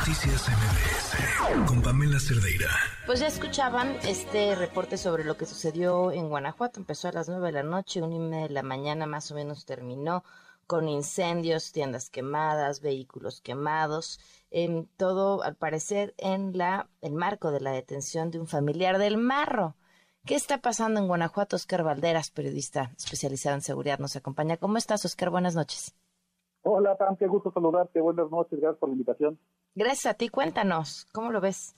Noticias MBS con Pamela Cerdeira. Pues ya escuchaban este reporte sobre lo que sucedió en Guanajuato. Empezó a las nueve de la noche, una y media de la mañana más o menos terminó con incendios, tiendas quemadas, vehículos quemados, en todo al parecer en la el marco de la detención de un familiar del Marro. ¿Qué está pasando en Guanajuato? Oscar Valderas, periodista especializado en seguridad, nos acompaña. ¿Cómo estás, Oscar? Buenas noches. Hola, Pam, qué gusto saludarte. Buenas noches, gracias por la invitación. Gracias a ti, cuéntanos, ¿cómo lo ves?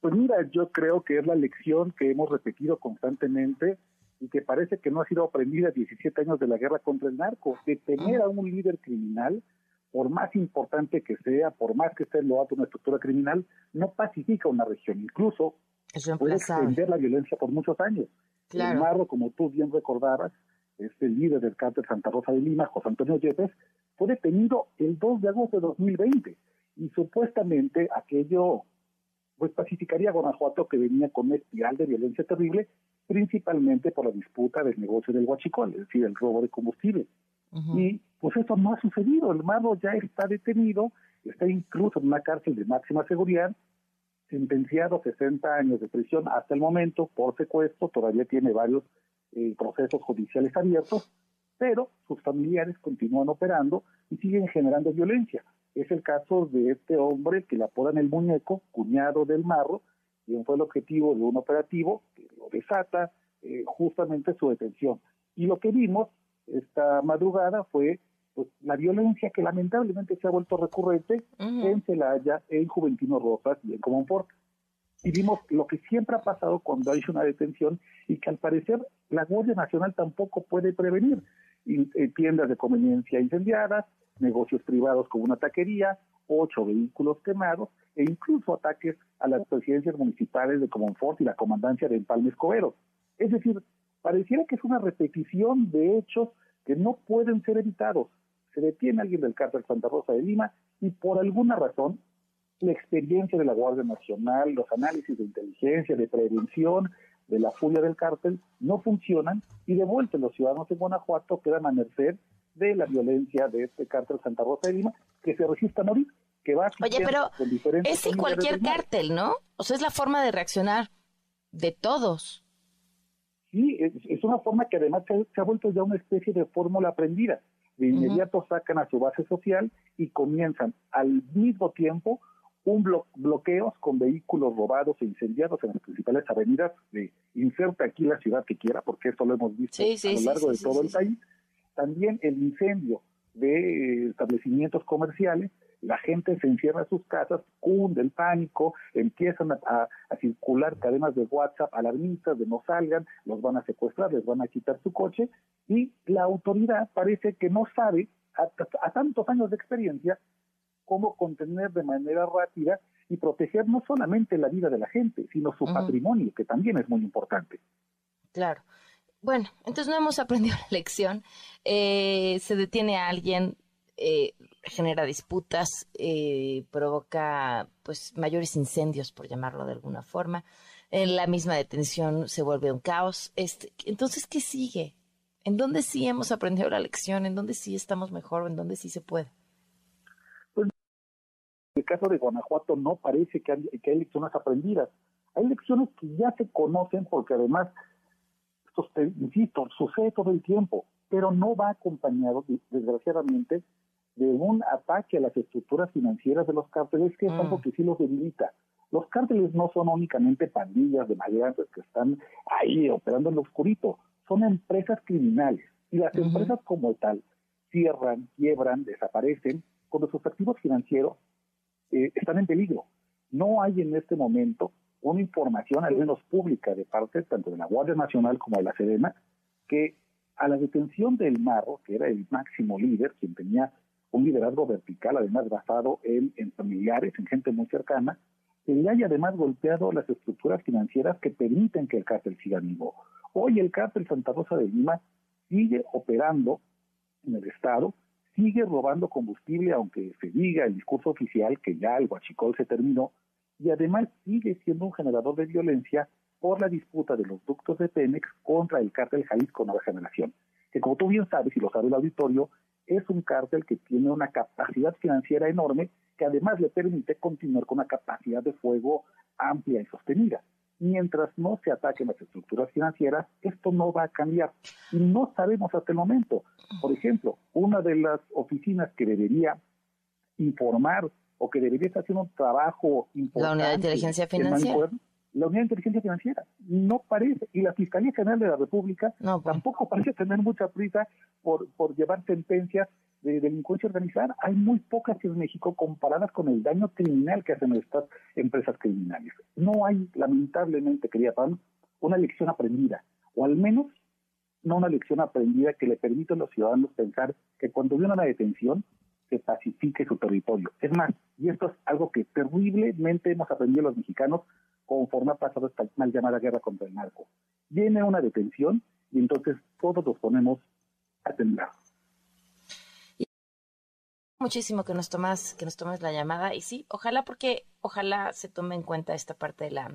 Pues mira, yo creo que es la lección que hemos repetido constantemente y que parece que no ha sido aprendida 17 años de la guerra contra el narco. Detener a un líder criminal, por más importante que sea, por más que esté en lo alto una estructura criminal, no pacifica una región. Incluso puede extender la violencia por muchos años. El Marro, como tú bien recordabas, este líder del cártel Santa Rosa de Lima, José Antonio Yepes, fue detenido el 2 de agosto de 2020 y supuestamente aquello pues pacificaría a Guanajuato que venía con una espiral de violencia terrible, principalmente por la disputa del negocio del huachicol, es decir, el robo de combustible. Y pues eso no ha sucedido, el Marro ya está detenido, está incluso en una cárcel de máxima seguridad, sentenciado a 60 años de prisión hasta el momento por secuestro, todavía tiene varios eh, procesos judiciales abiertos, pero sus familiares continúan operando y siguen generando violencia. Es el caso de este hombre que le apodan el muñeco, cuñado del marro, quien fue el objetivo de un operativo que lo desata eh, justamente su detención. Y lo que vimos esta madrugada fue pues, la violencia que lamentablemente se ha vuelto recurrente en Celaya, en Juventino Rosas y en Comonfort y vimos lo que siempre ha pasado cuando hay una detención y que al parecer la Guardia Nacional tampoco puede prevenir. Eh, tiendas de conveniencia incendiadas, negocios privados como una taquería, ocho vehículos quemados e incluso ataques a las presidencias municipales de Comonfort y la comandancia de Empalme Escobedo. Es decir, pareciera que es una repetición de hechos que no pueden ser evitados. Se detiene alguien del cártel Santa Rosa de Lima y por alguna razón la experiencia de la Guardia Nacional, los análisis de inteligencia, de prevención, de la furia del cártel, no funcionan y de vuelta los ciudadanos de Guanajuato quedan a merced de la violencia de este cártel Santa Rosa de Lima, que se resiste a morir, que va Oye, pero es en cualquier cártel, ¿no? O sea, es la forma de reaccionar de todos. Sí, es, una forma que además se, ha vuelto ya una especie de fórmula aprendida. De inmediato sacan a su base social y comienzan al mismo tiempo un bloqueos con vehículos robados e incendiados en las principales avenidas de inserta aquí la ciudad que quiera, porque eso lo hemos visto a lo largo de todo el país. También el incendio de establecimientos comerciales, la gente se encierra en sus casas, cunde el pánico, empiezan a, circular cadenas de WhatsApp alarmistas de no salgan, los van a secuestrar, les van a quitar su coche y la autoridad parece que no sabe, a tantos años de experiencia, cómo contener de manera rápida y proteger no solamente la vida de la gente, sino su patrimonio, que también es muy importante. Claro. Bueno, entonces no hemos aprendido la lección. Eh, se detiene a alguien, eh, genera disputas, eh, provoca pues mayores incendios, por llamarlo de alguna forma. En la misma detención se vuelve un caos. Este, entonces, ¿qué sigue? ¿En dónde sí hemos aprendido la lección? ¿En dónde sí estamos mejor? ¿En dónde sí se puede? El caso de Guanajuato no parece que hay, lecciones aprendidas. Hay lecciones que ya se conocen porque además, esto insisto, sucede todo el tiempo, pero no va acompañado, desgraciadamente, de un ataque a las estructuras financieras de los cárteles, que es mm. algo que sí los debilita. Los cárteles no son únicamente pandillas de maleantes que están ahí operando en lo oscurito, son empresas criminales. Y las empresas como tal cierran, quiebran, desaparecen cuando sus activos financieros eh, están en peligro. No hay en este momento una información, al menos pública, de parte tanto de la Guardia Nacional como de la Sedena, que a la detención del Marro, que era el máximo líder, quien tenía un liderazgo vertical, además basado en, en familiares, en gente muy cercana, se le haya además golpeado las estructuras financieras que permiten que el cártel siga vivo. Hoy el cártel Santa Rosa de Lima sigue operando en el Estado, sigue robando combustible, aunque se diga el discurso oficial que ya el huachicol se terminó, y además sigue siendo un generador de violencia por la disputa de los ductos de Pemex contra el cártel Jalisco Nueva Generación, que como tú bien sabes y lo sabe el auditorio, es un cártel que tiene una capacidad financiera enorme que además le permite continuar con una capacidad de fuego amplia y sostenida. Mientras no se ataquen las estructuras financieras, esto no va a cambiar. Y no sabemos hasta el momento. Por ejemplo, una de las oficinas que debería informar o que debería estar haciendo un trabajo importante. La unidad de inteligencia financiera. La unidad de inteligencia financiera no parece, y la Fiscalía General de la República pues. tampoco parece tener mucha prisa por, por llevar sentencias de delincuencia organizada. Hay muy pocas en México comparadas con el daño criminal que hacen estas empresas criminales. No hay, lamentablemente, quería Pam, una lección aprendida, o al menos no una lección aprendida que le permita a los ciudadanos pensar que cuando viene una detención se pacifique su territorio. Es más, y esto es algo que terriblemente hemos aprendido los mexicanos conforme ha pasado esta mal llamada guerra contra el narco. Viene una detención y entonces todos nos ponemos a temblar. Muchísimo que nos tomas, que nos tomes la llamada. Y sí, ojalá porque ojalá se tome en cuenta esta parte de la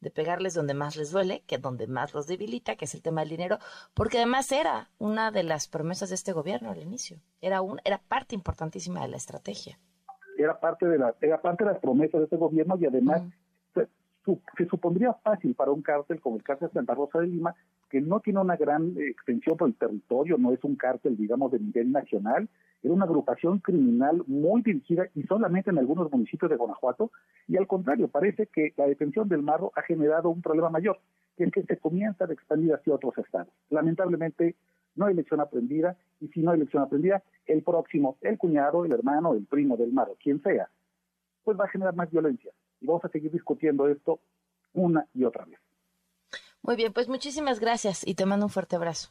de pegarles donde más les duele, que donde más los debilita, que es el tema del dinero, porque además era una de las promesas de este gobierno al inicio, era un, era parte importantísima de la estrategia. Era parte de la, era parte de las promesas de este gobierno y además se, supondría fácil para un cártel como el cártel Santa Rosa de Lima, que no tiene una gran extensión por el territorio, no es un cártel, digamos, de nivel nacional, era una agrupación criminal muy dirigida y solamente en algunos municipios de Guanajuato, y al contrario, parece que la detención del marro ha generado un problema mayor, que es que se comienza a expandir hacia otros estados. Lamentablemente, no hay lección aprendida, y si no hay lección aprendida, el próximo, el cuñado, el hermano, el primo del marro, quien sea, pues va a generar más violencia. Y vamos a seguir discutiendo esto una y otra vez. Muy bien, pues muchísimas gracias y te mando un fuerte abrazo.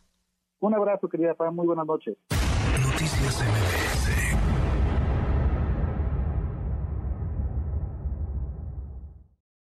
Un abrazo, querida Pam. Muy buenas noches. Noticias MBS